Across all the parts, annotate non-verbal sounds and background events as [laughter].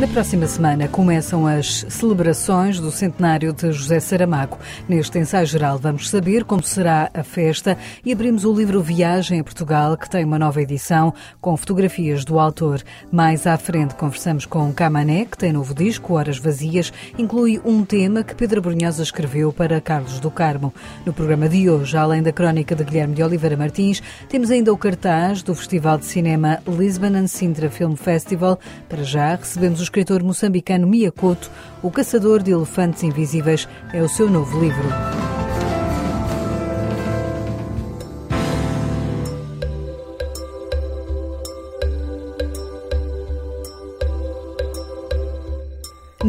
Na próxima semana começam as celebrações do centenário de José Saramago. Neste ensaio geral vamos saber como será a festa e abrimos o livro Viagem a Portugal, que tem uma nova edição com fotografias do autor. Mais à frente conversamos com Camané, que tem novo disco, Horas Vazias, inclui um tema que Pedro Brunhosa escreveu para Carlos do Carmo. No programa de hoje, além da crónica de Guilherme de Oliveira Martins, temos ainda o cartaz do Festival de Cinema Lisbon and Sintra Film Festival. Para já recebemos os escritor moçambicano Mia Couto, O Caçador de Elefantes Invisíveis, é o seu novo livro.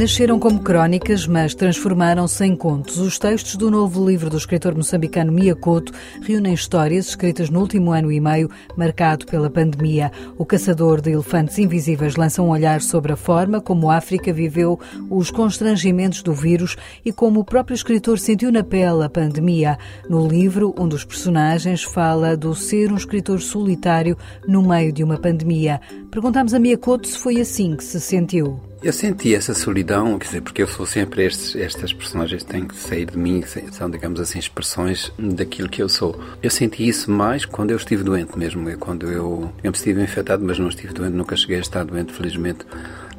Nasceram como crónicas, mas transformaram-se em contos. Os textos do novo livro do escritor moçambicano Mia Couto reúnem histórias escritas no último ano e meio, marcado pela pandemia. O Caçador de Elefantes Invisíveis lança um olhar sobre a forma como a África viveu os constrangimentos do vírus e como o próprio escritor sentiu na pele a pandemia. No livro, um dos personagens fala do ser um escritor solitário no meio de uma pandemia. Perguntamos a Mia Couto se foi assim que se sentiu. Eu senti essa solidão, quer dizer, porque eu sou sempre estes, estas personagens têm que sair de mim, são, digamos assim, expressões daquilo que eu sou. Eu senti isso mais quando eu estive doente mesmo, quando eu, digamos, estive infectado, mas não estive doente, nunca cheguei a estar doente, felizmente.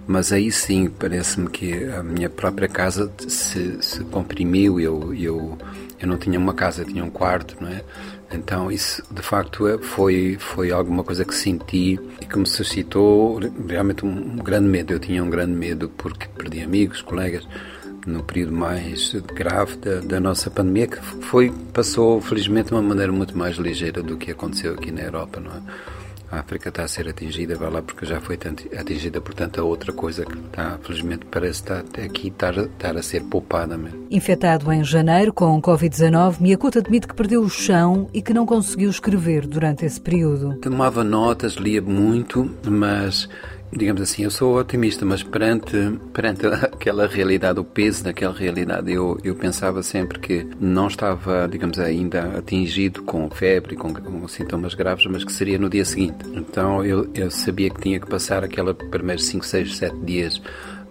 Mas aí sim, parece-me que a minha própria casa se, se comprimiu, eu, eu, eu não tinha uma casa, tinha um quarto, não é? Então isso de facto é, foi foi alguma coisa que senti e que me suscitou realmente um, grande medo. Eu tinha um grande medo porque perdi amigos, colegas no período mais grave da, da, nossa pandemia que foi passou felizmente de uma maneira muito mais ligeira do que aconteceu aqui na Europa, não é? A África está a ser atingida, vai lá porque já foi atingida por tanta outra coisa que está, felizmente parece estar aqui estar, estar a ser poupada mesmo. Infectado em janeiro com Covid-19, Miyakuta admite que perdeu o chão e que não conseguiu escrever durante esse período. Tomava notas, lia muito, mas digamos assim, eu sou otimista, mas perante, perante [laughs] aquela realidade, o peso daquela realidade, eu, eu pensava sempre que não estava, digamos, ainda atingido com febre, com, com sintomas graves, mas que seria no dia seguinte. Então eu, eu sabia que tinha que passar aquela primeiros 5, 6, 7 dias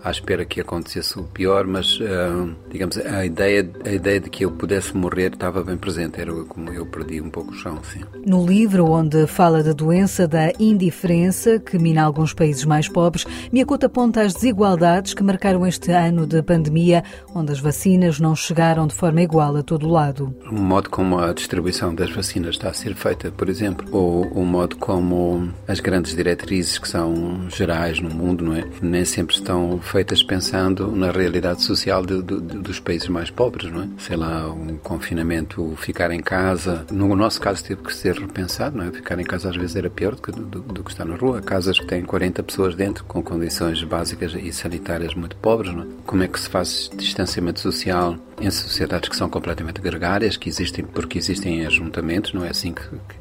à espera que acontecesse o pior, mas uh, digamos a ideia a ideia de que eu pudesse morrer estava bem presente, era como eu perdi um pouco o chão, sim. No livro onde fala da doença da indiferença que mina alguns países mais pobres, Miyakoto aponta as desigualdades que marcaram este ano de pandemia, onde as vacinas não chegaram de forma igual a todo lado. O modo como a distribuição das vacinas está a ser feita, por exemplo, ou o modo como as grandes diretrizes que são gerais no mundo, não é, nem sempre estão feitas pensando na realidade social de, de, dos países mais pobres, não é? Sei lá, um confinamento, ficar em casa. No nosso caso teve que ser repensado, não é? Ficar em casa às vezes era pior do que, do, do que estar na rua. Casas que têm 40 pessoas dentro, com condições básicas e sanitárias muito pobres, não é? Como é que se faz distanciamento social em sociedades que são completamente gregárias, que existem porque existem ajuntamentos, não é assim que, que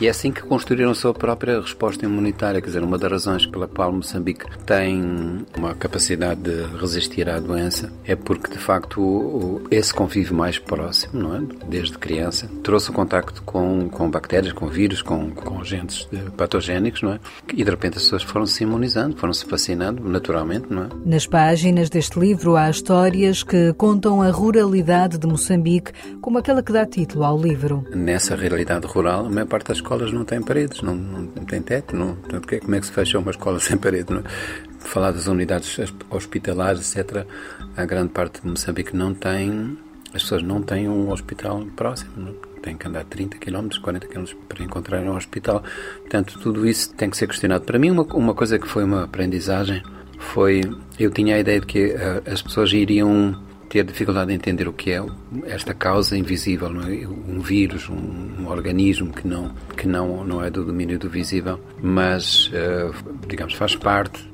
e é assim que construíram a sua própria resposta imunitária. Quer dizer, uma das razões pela qual Moçambique tem uma capacidade de resistir à doença é porque, de facto, esse convívio mais próximo, não é? desde criança, trouxe o contacto com, com bactérias, com vírus, com, com agentes patogénicos, não é? E, de repente, as pessoas foram se imunizando, foram se vacinando naturalmente, não é? Nas páginas deste livro há histórias que contam a ruralidade de Moçambique, como aquela que dá título ao livro. Nessa realidade rural, a maior parte das escolas não têm paredes, não, não, têm teto, não, portanto, como é que se fecha uma escola [laughs] sem parede? Não? Falar das unidades hospitalares, etc., a grande parte de Moçambique não tem, as pessoas não têm um hospital próximo, não? têm que andar 30 km, 40 km para encontrar um hospital. Portanto, tudo isso tem que ser questionado. Para mim, uma, uma coisa que foi uma aprendizagem foi, eu tinha a ideia de que uh, as pessoas iriam ter dificuldade em entender o que é esta causa invisível, é? um vírus, um, um, organismo que não que não não é do domínio do visível, mas uh, digamos faz parte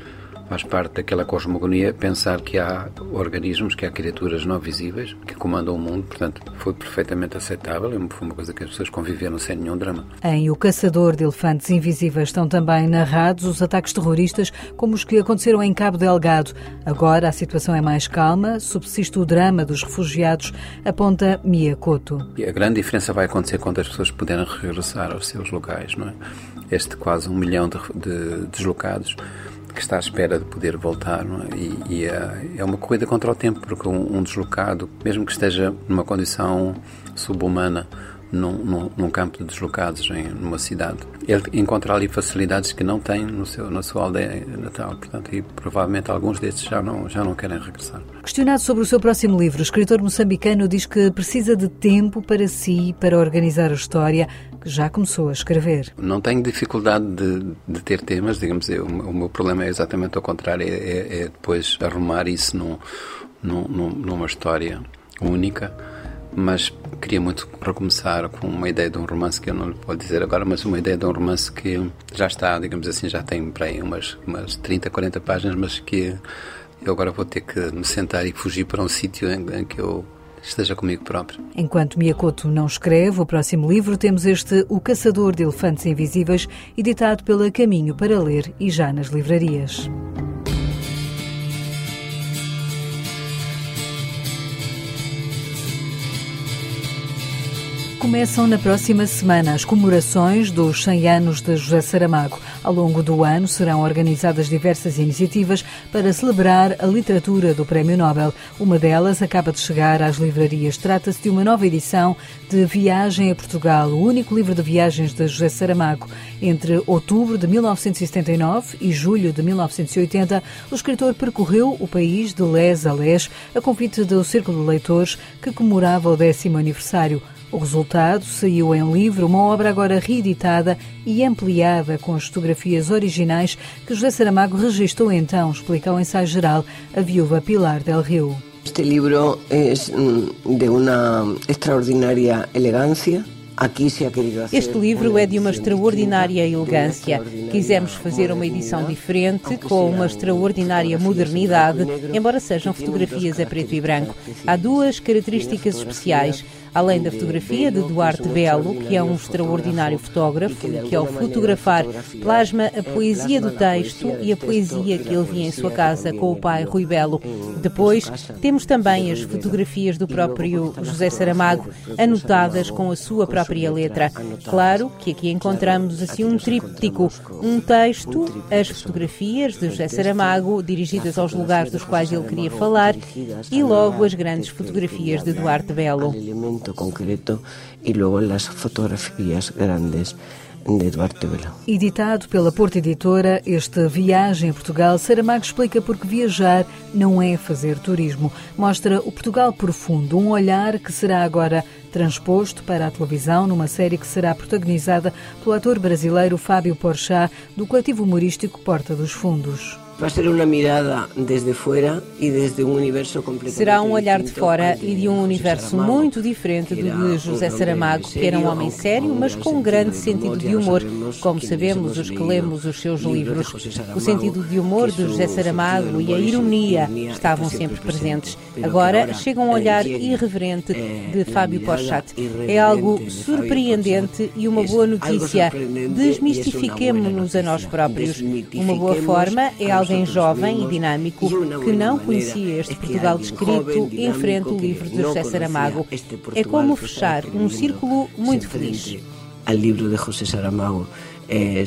faz parte daquela cosmogonia pensar que há organismos, que há criaturas não visíveis que comandam o mundo, portanto, foi perfeitamente aceitável foi uma coisa que as pessoas conviveram sem nenhum drama. Em O Caçador de Elefantes Invisíveis estão também narrados os ataques terroristas como os que aconteceram em Cabo Delgado. Agora a situação é mais calma, subsiste o drama dos refugiados, aponta Mia Couto. E a grande diferença vai acontecer quando as pessoas puderem regressar aos seus locais, não é? Este quase um milhão de, de deslocados que está à espera de poder voltar é? e, e é, é, uma corrida contra o tempo porque um, um deslocado, mesmo que esteja numa condição subhumana, num, num, num, campo de deslocados em numa cidade. Ele encontra ali facilidades que não tem no seu, na sua aldeia natal, portanto, e provavelmente alguns destes já não, já não querem regressar. Questionado sobre o seu próximo livro, o escritor moçambicano diz que precisa de tempo para si, para organizar a história, que já começou a escrever. Não tenho dificuldade de, de ter temas, digamos, eu, o meu problema é exatamente o contrário, é, é, é depois arrumar isso num, num, numa história única mas queria muito recomeçar com uma ideia de um romance que eu não lhe vou dizer agora, mas uma ideia de um romance que já está, digamos assim, já tem para aí umas, umas 30, 40 páginas, mas que eu agora vou ter que me sentar e fugir para um sítio em, em que eu esteja comigo próprio. Enquanto Miyakoto não escreve o próximo livro, temos este O Caçador de Elefantes Invisíveis, editado pela Caminho para Ler e já nas livrarias. Começam na próxima semana as comemorações dos 100 anos de José Saramago. Ao longo do ano serão organizadas diversas iniciativas para celebrar a literatura do Prémio Nobel. Uma delas acaba de chegar às livrarias. Trata-se de uma nova edição de Viagem a Portugal, o único livro de viagens de José Saramago. Entre outubro de 1979 e julho de 1980, o escritor percorreu o país de les a les a convite do Círculo de Leitores que comemorava o décimo aniversário. O resultado saiu em livro, uma obra agora reeditada e ampliada com as fotografias originais que José Saramago registrou então, explica o ensaio geral a viúva Pilar del Rio. Este livro é de uma extraordinária elegância, este livro é de uma extraordinária elegância. Quisemos fazer uma edição diferente, com uma extraordinária modernidade, embora sejam fotografias a preto e branco. Há duas características especiais além da fotografia de Duarte Belo, que é um extraordinário fotógrafo, que ao fotografar plasma a poesia do texto e a poesia que ele via em sua casa com o pai Rui Belo. Depois, temos também as fotografias do próprio José Saramago, anotadas com a sua própria letra. Claro que aqui encontramos assim um tríptico, um texto, as fotografias de José Saramago, dirigidas aos lugares dos quais ele queria falar, e logo as grandes fotografias de Duarte Belo concreto y luego las fotografías grandes de Duarte Belo. Editado pela Porta Editora, este Viagem em Portugal, Saramago explica porque viajar não é fazer turismo. Mostra o Portugal profundo, um olhar que será agora transposto para a televisão numa série que será protagonizada pelo ator brasileiro Fábio Porchat, do coletivo humorístico Porta dos Fundos. Vai ser uma mirada desde fora e desde um universo completamente Será um olhar de fora e de um universo muito diferente do de José Saramago, que era um homem sério, mas com um grande sentido de humor, como sabemos os que lemos os seus livros. O sentido de humor de José Saramago e a ironia estavam sempre presentes. Agora chega um olhar irreverente de Fábio Porchat. É algo surpreendente e uma boa notícia. Desmistifiquemo-nos a nós próprios. Uma boa forma é algo alguém jovem e dinâmico que não conhecia este Portugal descrito enfrenta o livro de José Saramago. É como fechar um círculo muito feliz. O livro de José Saramago é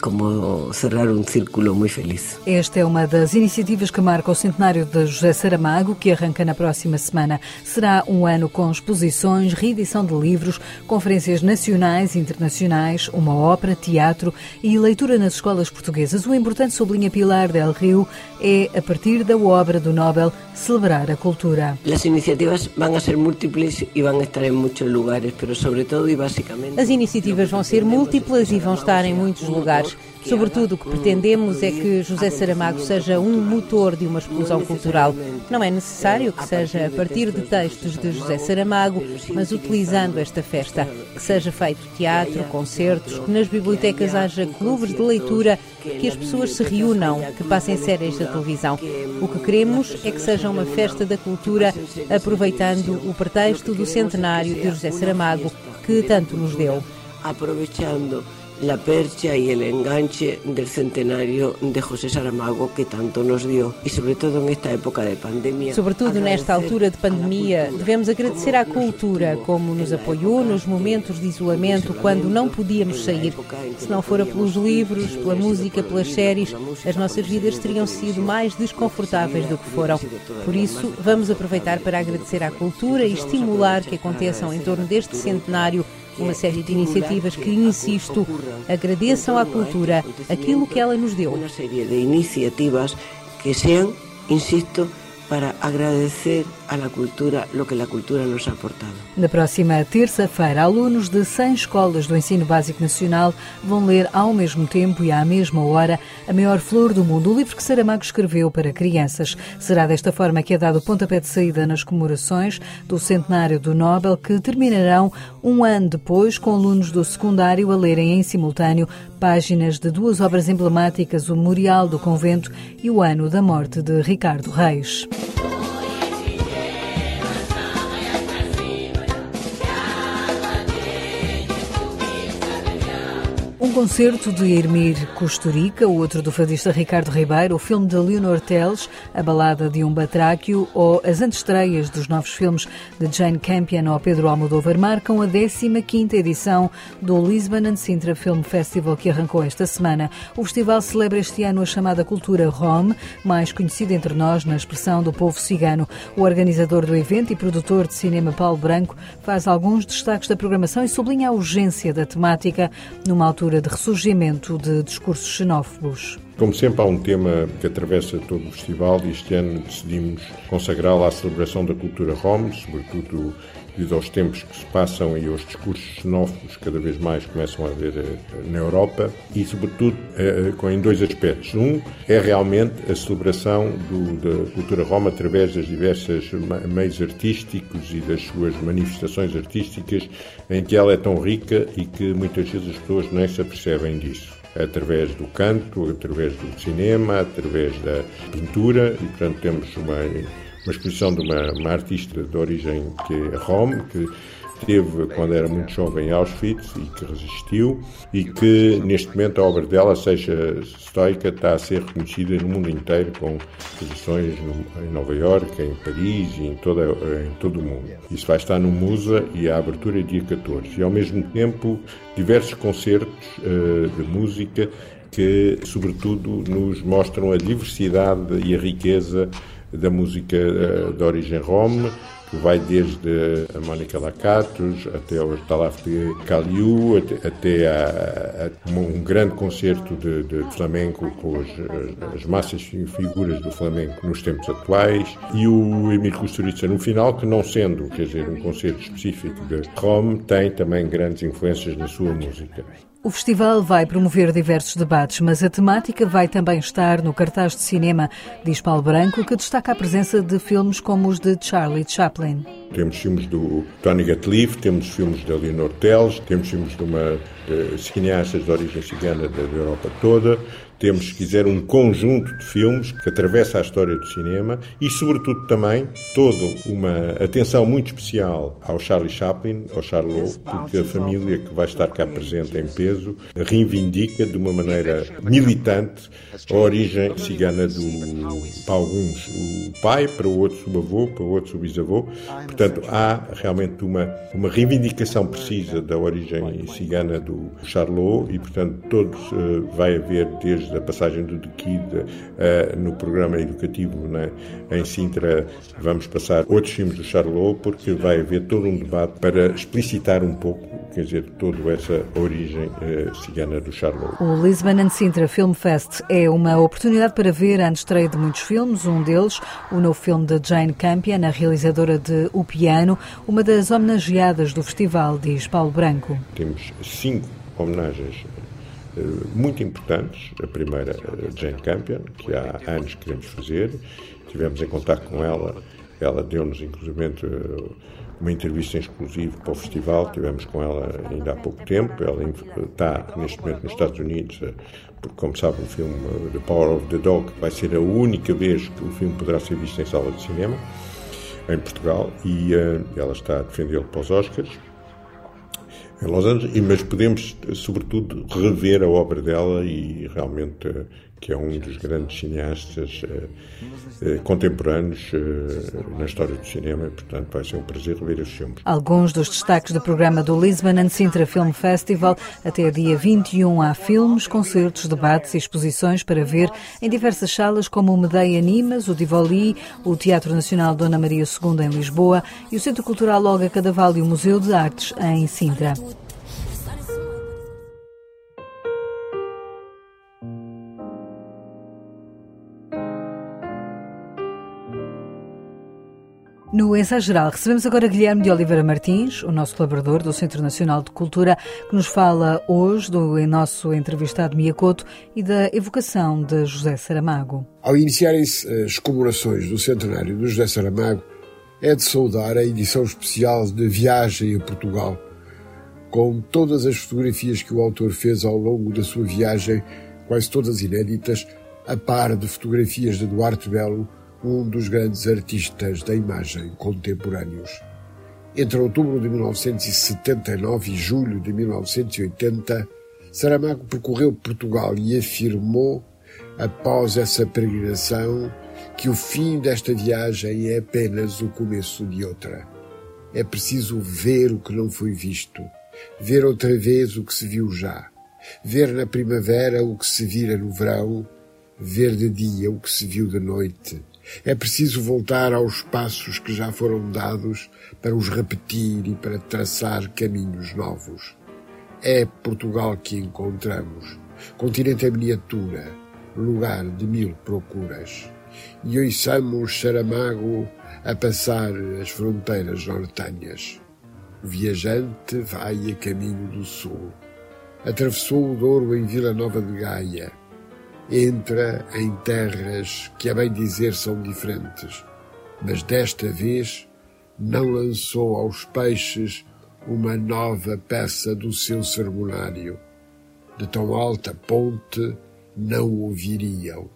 como cerrar um círculo muito feliz. Esta é uma das iniciativas que marca o centenário de José Saramago, que arranca na próxima semana. Será um ano com exposições, reedição de livros, conferências nacionais e internacionais, uma ópera, teatro e leitura nas escolas portuguesas. O importante, sublinha Pilar del Rio, é, a partir da obra do Nobel, celebrar a cultura. As iniciativas vão ser múltiplas e vão estar em muitos lugares, mas sobretudo e basicamente... As iniciativas vão ser múltiplas e vão estar em muitos lugares Sobretudo, o que pretendemos é que José Saramago seja um motor de uma explosão cultural. Não é necessário que seja a partir de textos de José Saramago, mas utilizando esta festa. Que seja feito teatro, concertos, que nas bibliotecas haja clubes de leitura, que as pessoas se reúnam, que passem séries da televisão. O que queremos é que seja uma festa da cultura, aproveitando o pretexto do centenário de José Saramago, que tanto nos deu. Aproveitando la percha y el enganche del centenario de José Saramago que tanto nos dio e sobretudo nesta época de pandemia. Sobretudo nesta altura de pandemia, devemos agradecer à cultura como nos apoiou nos momentos de isolamento quando não podíamos sair. Se não fora pelos livros, pela música, pelas séries, as nossas vidas teriam sido mais desconfortáveis do que foram. Por isso, vamos aproveitar para agradecer à cultura e estimular que aconteçam em torno deste centenário uma série de iniciativas que, insisto, agradeçam à cultura aquilo que ela nos deu. Uma série de iniciativas que sejam, insisto, para agradecer a la cultura lo que a cultura nos ha aportado. Na próxima terça-feira, alunos de 100 escolas do Ensino Básico Nacional vão ler ao mesmo tempo e à mesma hora A Maior Flor do Mundo, o livro que Saramago escreveu para crianças. Será desta forma que é dado o pontapé de saída nas comemorações do centenário do Nobel, que terminarão um ano depois com alunos do secundário a lerem em simultâneo páginas de duas obras emblemáticas, o Memorial do Convento e o ano da morte de Ricardo Reis. Concerto de Hermir Costurica, o outro do fadista Ricardo Ribeiro, o filme de Leonor Teles, a balada de um batráquio ou as antestreias dos novos filmes de Jane Campion ou Pedro Almodóvar marcam a 15ª edição do Lisbon and Sintra Film Festival que arrancou esta semana. O festival celebra este ano a chamada cultura Rom, mais conhecida entre nós na expressão do povo cigano. O organizador do evento e produtor de cinema Paulo Branco faz alguns destaques da programação e sublinha a urgência da temática numa altura de ressurgimento de discursos xenófobos. Como sempre, há um tema que atravessa todo o festival e este ano decidimos consagrá-lo à celebração da cultura rom, sobretudo devido aos tempos que se passam e aos discursos xenófobos cada vez mais começam a haver eh, na Europa e, sobretudo, eh, em dois aspectos. Um é realmente a celebração do, da cultura rom através das diversas meios artísticos e das suas manifestações artísticas em que ela é tão rica e que muitas vezes as pessoas nem se apercebem disso através do canto, através do cinema, através da pintura e, portanto, temos uma uma exposição de uma, uma artista de origem que é Rom, que teve quando era muito jovem em Auschwitz e que resistiu e que neste momento a obra dela, seja estoica, está a ser reconhecida no mundo inteiro com exposições em Nova York, em Paris e em, toda, em todo o mundo. Isso vai estar no Musa e a abertura é dia 14. E ao mesmo tempo diversos concertos uh, de música que sobretudo nos mostram a diversidade e a riqueza da música uh, de origem rom, que vai desde a Mónica Lacatos até o Talaf de Caliu, até, até a, a, um grande concerto de, de flamenco com as, as, massas figuras do flamenco nos tempos atuais, e o Emílio Kusturica no final, que não sendo, quer dizer, um concerto específico de Rom, tem também grandes influências na sua música. O festival vai promover diversos debates, mas a temática vai também estar no cartaz de cinema, diz Paulo Branco, que destaca a presença de filmes como os de Charlie Chaplin. Temos filmes do Tony Gatliff, temos filmes de Leonor Teles, temos filmes de uma de cineastas de origem cigana da Europa toda, temos, se quiser, um conjunto de filmes que atravessa a história do cinema e, sobretudo, também toda uma atenção muito especial ao Charlie Chaplin, ao Charlot, porque a família que vai estar cá presente em peso reivindica de uma maneira militante a origem cigana do, para alguns o pai, para outros o avô, para outros o bisavô. Portanto, há realmente uma, uma reivindicação precisa da origem cigana do Charlot e, portanto, todos uh, vai haver desde a passagem do Dequide uh, no programa educativo né, em Sintra, vamos passar outros filmes do Charlot, porque vai haver todo um debate para explicitar um pouco, quer dizer, toda essa origem uh, cigana do Charlot. O Lisbon and Sintra Film Fest é uma oportunidade para ver a estreia de muitos filmes, um deles, o novo filme de Jane Campion, a realizadora de O Piano, uma das homenageadas do festival, diz Paulo Branco. Temos cinco homenagens eh, muito importantes. A primeira, eh, Jane Campion, que há anos queremos fazer. Tivemos em contato com ela, ela deu-nos inclusive eh, uma entrevista em exclusivo para o festival, tivemos com ela ainda há pouco tempo. Ela está neste momento nos Estados Unidos, porque, como sabe, o filme The Power of the Dog vai ser a única vez que o filme poderá ser visto em sala de cinema em Portugal e uh, ela está a defendê-lo para os Oscars. em Los Angeles, mas podemos, sobretudo, rever a obra dela e realmente que é um dos grandes cineastas eh, eh, contemporâneos eh, na história do cinema e, portanto, vai ser um prazer rever os filmes. Alguns dos destaques do programa do Lisbon and Sintra Film Festival. Até dia 21 há filmes, concertos, debates e exposições para ver em diversas salas como o Medeia Animas, o Tivoli, o Teatro Nacional Dona Maria II em Lisboa e o Centro Cultural Olga Cadaval e o Museu de Artes em Sintra. No ensaio geral, recebemos agora Guilherme de Oliveira Martins, o nosso colaborador do Centro Nacional de Cultura, que nos fala hoje do nosso entrevistado Miyakoto e da evocação de José Saramago. Ao iniciarem-se as comemorações do centenário de José Saramago, é de saudar a edição especial de Viagem a Portugal, com todas as fotografias que o autor fez ao longo da sua viagem, quase todas inéditas, a par de fotografias de Duarte Belo, um dos grandes artistas da imagem contemporâneos. Entre outubro de 1979 e julho de 1980, Saramago percorreu Portugal e afirmou, após essa peregrinação, que o fim desta viagem é apenas o começo de outra. É preciso ver o que não foi visto, ver outra vez o que se viu já, ver na primavera o que se vira no verão, ver de dia o que se viu de noite, é preciso voltar aos passos que já foram dados para os repetir e para traçar caminhos novos. É Portugal que encontramos, continente em miniatura, lugar de mil procuras. E ouçamos Saramago a passar as fronteiras nortenhas. Viajante vai a caminho do sul. Atravessou o Douro em Vila Nova de Gaia entra em terras que, a bem dizer, são diferentes, mas desta vez não lançou aos peixes uma nova peça do seu sermonário. De tão alta ponte não o viriam.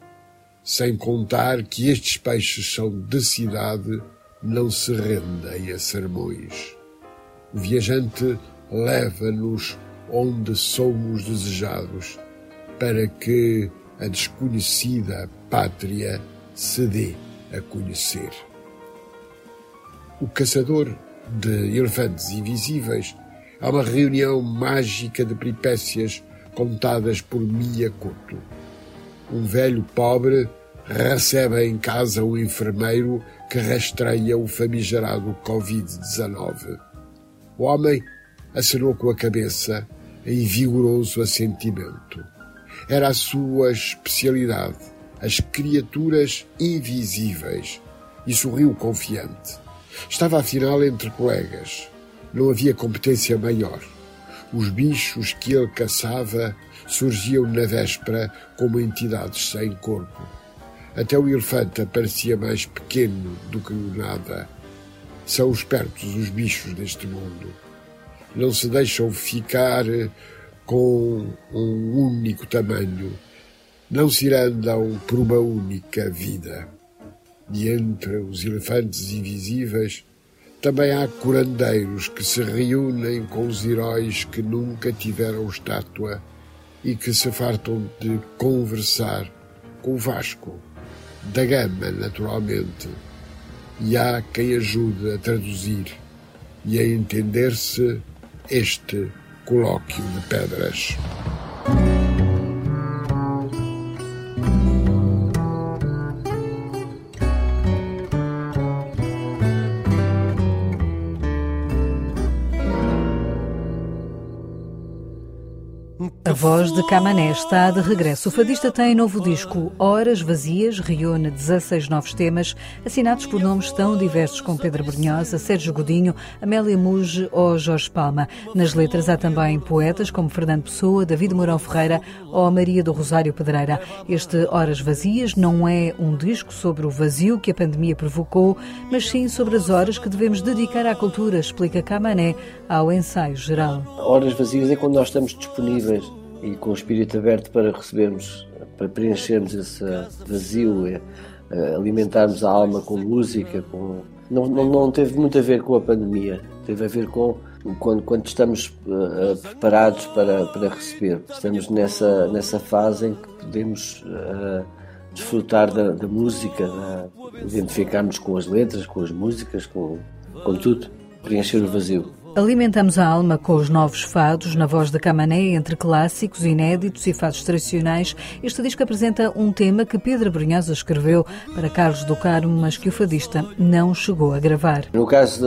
Sem contar que estes peixes são de cidade, não se rendem a sermões. O viajante leva-nos onde somos desejados, para que a desconhecida pátria se dê a conhecer. O caçador de elefantes invisíveis é uma reunião mágica de peripécias contadas por Miyakoto. Um velho pobre recebe em casa um enfermeiro que rastreia o famigerado Covid-19. O homem acenou com a cabeça em vigoroso assentimento. Era a sua especialidade, as criaturas invisíveis, e sorriu confiante. Estava afinal entre colegas. Não havia competência maior. Os bichos que ele caçava surgiam na véspera como entidades sem corpo. Até o elefante parecia mais pequeno do que o nada. São espertos os bichos deste mundo. Não se deixam ficar com um único tamanho, não se irandam por uma única vida. E entre os elefantes invisíveis também há curandeiros que se reúnem com os heróis que nunca tiveram estátua e que se fartam de conversar com o Vasco, da Gama, naturalmente. E há quem ajude a traduzir e a entender-se este colóquio de pedras. Voz de Camané está de regresso. O fadista tem novo disco, Horas Vazias, reúne 16 novos temas, assinados por nomes tão diversos como Pedro Brunhosa, Sérgio Godinho, Amélia Muge ou Jorge Palma. Nas letras há também poetas como Fernando Pessoa, David Mourão Ferreira ou Maria do Rosário Pedreira. Este Horas Vazias não é um disco sobre o vazio que a pandemia provocou, mas sim sobre as horas que devemos dedicar à cultura, explica Camané ao ensaio geral. Horas vazias é quando nós estamos disponíveis e com o espírito aberto para recebermos, para preenchermos esse vazio, é, é, alimentarmos a alma com música, com... Não, não, não teve muito a ver com a pandemia, teve a ver com quando, quando estamos uh, preparados para, para receber. Estamos nessa, nessa fase em que podemos uh, desfrutar da, da música, da, identificarmos com as letras, com as músicas, com, com tudo, preencher o vazio. Alimentamos a alma com os novos fados, na voz de Camané, entre clássicos, inéditos e fados tradicionais. Este disco apresenta um tema que Pedro Brunhosa escreveu para Carlos do Carmo, mas que o fadista não chegou a gravar. No caso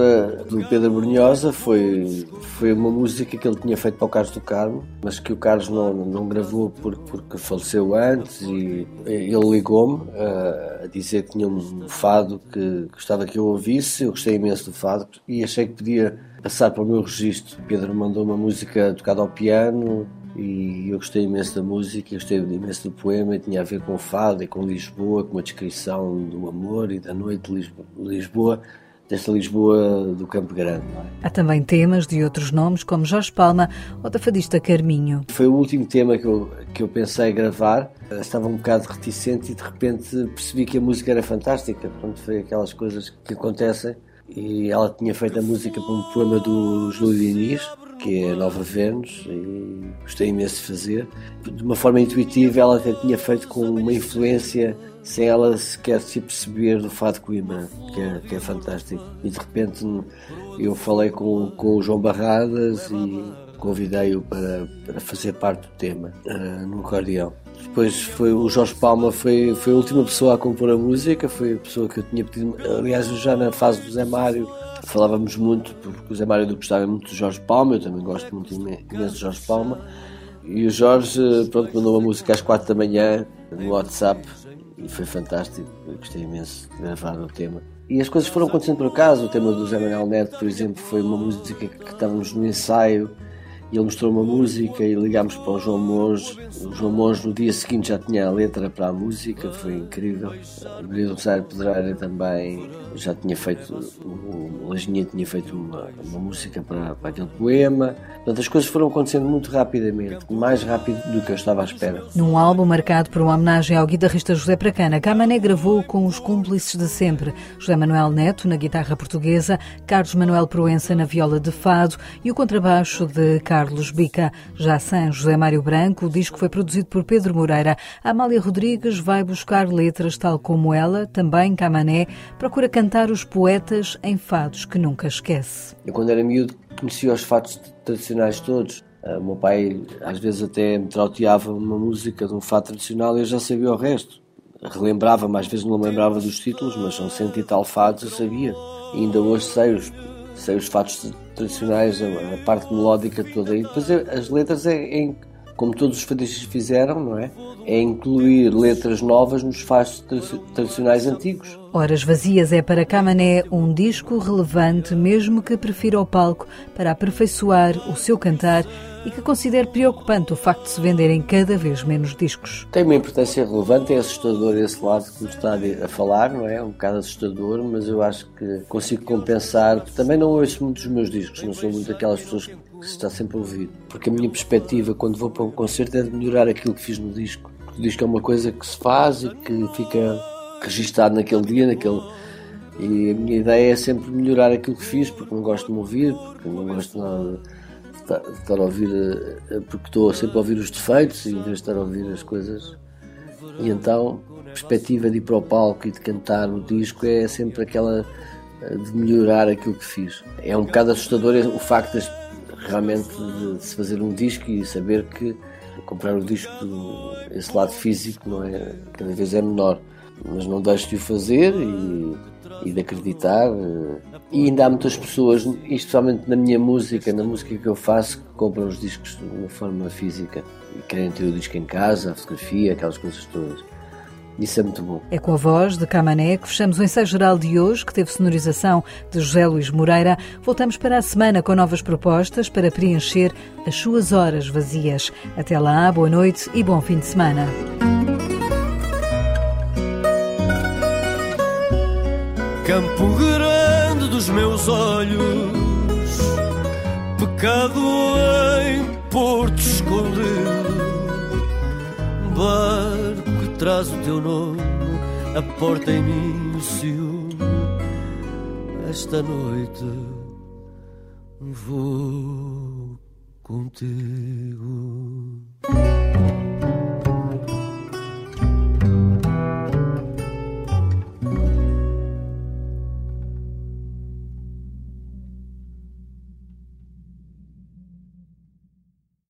do Pedro Brunhosa, foi, foi uma música que ele tinha feito para o Carlos do Carmo, mas que o Carlos não, não gravou porque, porque faleceu antes e ele ligou-me a, a, dizer que tinha um fado que gostava que eu ouvisse. Eu gostei imenso do fado e achei que podia passar para o meu registro. Pedro mandou uma música tocada ao piano e eu gostei imenso da música, gostei imenso do poema, tinha a ver com o fado e com Lisboa, com uma descrição do amor e da noite de Lisboa, desta Lisboa do Campo Grande. É? Há também temas de outros nomes, como Jorge Palma ou da fadista Carminho. Foi o último tema que eu, que eu pensei gravar. Estava um bocado reticente e de repente percebi que a música era fantástica. Pronto, foi aquelas coisas que acontecem e ela tinha feito a música para um poema do Júlio Diniz, que é Nova Vênus, e gostei imenso de fazer. De uma forma intuitiva, ela até tinha feito com uma influência sem ela sequer se perceber do Fado Coimbra, que é, que é fantástico. E de repente eu falei com, com o João Barradas e convidei-o para, para fazer parte do tema uh, no acordeão. Depois foi o Jorge Palma, foi, foi a última pessoa a compor a música, foi a pessoa que eu tinha pedido. Aliás, já na fase do Zé Mário falávamos muito, porque o Zé Mário gostava muito de Jorge Palma, eu também gosto muito imenso de Jorge Palma. E o Jorge, pronto, mandou uma música às quatro da manhã no WhatsApp e foi fantástico, eu gostei imenso de gravar o tema. E as coisas foram acontecendo por acaso, o tema do Zé Manuel Neto, por exemplo, foi uma música que estávamos no ensaio e ele mostrou uma música e ligámos para o João Monge. O João Monge no dia seguinte já tinha a letra para a música, foi incrível. Maria do Rosário Pedreira também já tinha feito, o Laginha tinha feito uma, uma música para, para aquele poema. Portanto, as coisas foram acontecendo muito rapidamente, mais rápido do que eu estava à espera. Num álbum marcado por uma homenagem ao guitarrista José Pracana, Camané gravou com os cúmplices de sempre: José Manuel Neto na guitarra portuguesa, Carlos Manuel Proença na viola de fado e o contrabaixo de Carlos Carlos Bica. Já sem José Mário Branco, o disco foi produzido por Pedro Moreira. Amália Rodrigues vai buscar letras tal como ela, também Camané, procura cantar os poetas em fados que nunca esquece. Eu, quando era miúdo, conhecia os fados tradicionais todos. Ah, o meu pai, às vezes, até me trauteava uma música de um fado tradicional e eu já sabia o resto. Relembrava-me, às vezes não lembrava dos títulos, mas são cento e tal fados eu sabia. E ainda hoje sei os, os fatos tradicionais, a, a, parte melódica toda. E depois é, as letras é, é, como todos os fadistas fizeram, não é? É incluir letras novas nos fatos tradicionais antigos. Horas Vazias é para Camané um disco relevante, mesmo que prefira o palco para aperfeiçoar o seu cantar e que considere preocupante o facto de se venderem cada vez menos discos. Tem uma importância relevante, é assustador esse lado que está a falar, não é? Um bocado assustador, mas eu acho que consigo compensar. Também não ouço muitos dos meus discos, não sou muito daquelas pessoas que se está sempre a ouvir. Porque a minha perspectiva quando vou para um concerto é de melhorar aquilo que fiz no disco. Porque o disco é uma coisa que se faz e que fica registado naquele dia, naquele. E a minha ideia é sempre melhorar aquilo que fiz, porque não gosto de me ouvir, porque não gosto nada de estar a ouvir, eh, porque estou sempre a ouvir os defeitos em vez de estar a ouvir as coisas. E então, a perspectiva de ir para o palco e de cantar no disco é sempre aquela eh, de melhorar aquilo que fiz. É um bocado assustador o facto de, realmente de se fazer um disco e saber que comprar o disco, esse lado físico, não é, cada vez é menor. Mas não deixo de o fazer e e de acreditar. Eh, e ainda há muitas pessoas, especialmente na minha música, na música que eu faço, que compram os discos de uma forma física e querem ter o disco em casa, a fotografia, aquelas coisas todas. Isso é muito bom. É com a voz de Camané que fechamos o ensaio geral de hoje, que teve sonorização de José Luís Moreira. Voltamos para a semana com novas propostas para preencher as suas horas vazias. Até lá, boa noite e bom fim de semana. Campo grande dos meus olhos, pecado em porto escondido, barco que traz o teu nome, a porta em mim se une esta noite vou contigo.